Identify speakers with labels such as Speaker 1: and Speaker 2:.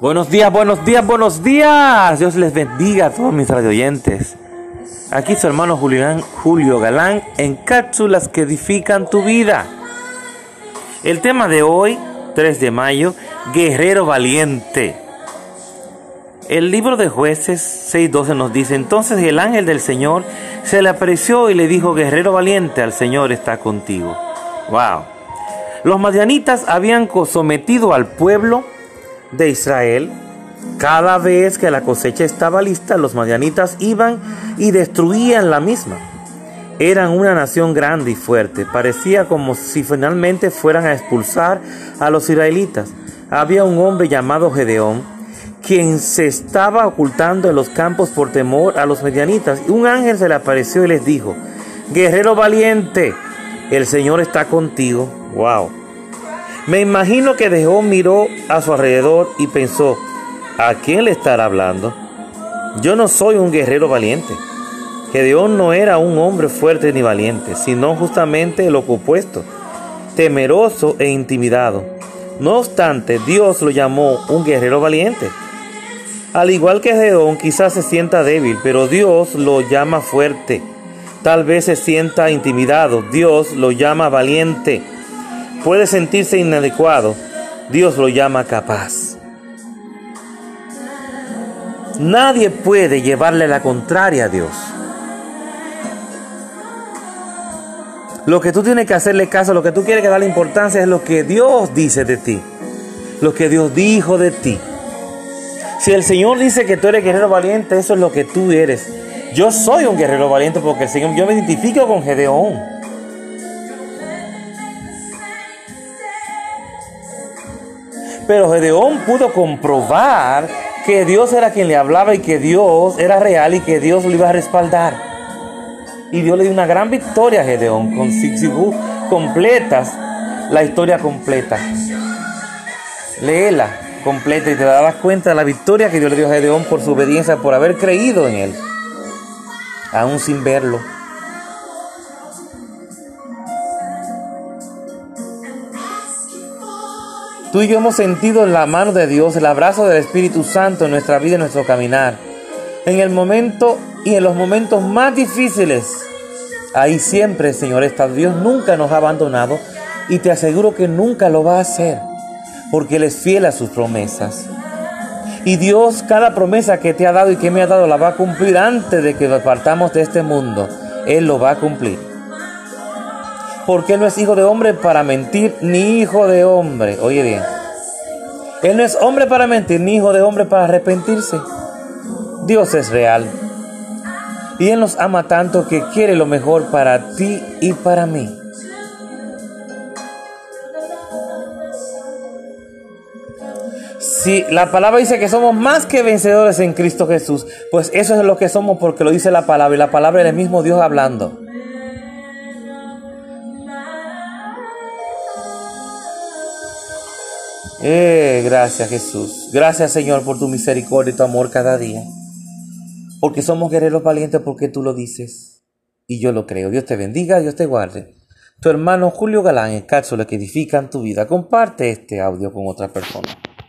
Speaker 1: Buenos días, buenos días, buenos días. Dios les bendiga a todos mis radioyentes. Aquí su hermano Julián, Julio Galán en cápsulas que edifican tu vida. El tema de hoy, 3 de mayo, Guerrero Valiente. El libro de jueces 6.12 nos dice, entonces el ángel del Señor se le apareció y le dijo, Guerrero Valiente, al Señor está contigo. Wow. Los madianitas habían sometido al pueblo de Israel, cada vez que la cosecha estaba lista, los madianitas iban y destruían la misma. Eran una nación grande y fuerte. Parecía como si finalmente fueran a expulsar a los israelitas. Había un hombre llamado Gedeón, quien se estaba ocultando en los campos por temor a los medianitas. Un ángel se le apareció y les dijo, Guerrero valiente, el Señor está contigo. Wow. Me imagino que dejó miró a su alrededor y pensó, ¿a quién le estará hablando? Yo no soy un guerrero valiente. Gedeón no era un hombre fuerte ni valiente, sino justamente lo opuesto, temeroso e intimidado. No obstante, Dios lo llamó un guerrero valiente. Al igual que Gedeón, quizás se sienta débil, pero Dios lo llama fuerte. Tal vez se sienta intimidado, Dios lo llama valiente puede sentirse inadecuado, Dios lo llama capaz. Nadie puede llevarle la contraria a Dios. Lo que tú tienes que hacerle caso, lo que tú quieres que darle importancia es lo que Dios dice de ti. Lo que Dios dijo de ti. Si el Señor dice que tú eres guerrero valiente, eso es lo que tú eres. Yo soy un guerrero valiente porque yo me identifico con Gedeón. Pero Gedeón pudo comprobar que Dios era quien le hablaba y que Dios era real y que Dios lo iba a respaldar. Y Dios le dio una gran victoria a Gedeón. Con, si, completas la historia completa, léela completa y te darás cuenta de la victoria que Dios le dio a Gedeón por su obediencia, por haber creído en él, aún sin verlo. Tú y yo hemos sentido la mano de Dios, el abrazo del Espíritu Santo en nuestra vida y en nuestro caminar. En el momento y en los momentos más difíciles, ahí siempre, Señor, está. Dios nunca nos ha abandonado y te aseguro que nunca lo va a hacer, porque Él es fiel a sus promesas. Y Dios, cada promesa que te ha dado y que me ha dado, la va a cumplir antes de que partamos de este mundo. Él lo va a cumplir porque Él no es hijo de hombre para mentir, ni hijo de hombre. Oye bien, Él no es hombre para mentir, ni hijo de hombre para arrepentirse. Dios es real. Y Él nos ama tanto que quiere lo mejor para ti y para mí. Si la palabra dice que somos más que vencedores en Cristo Jesús, pues eso es lo que somos porque lo dice la palabra y la palabra es el mismo Dios hablando. Eh, gracias Jesús. Gracias Señor por tu misericordia y tu amor cada día. Porque somos guerreros valientes porque tú lo dices. Y yo lo creo. Dios te bendiga, Dios te guarde. Tu hermano Julio Galán en cápsulas que edifican tu vida. Comparte este audio con otra persona.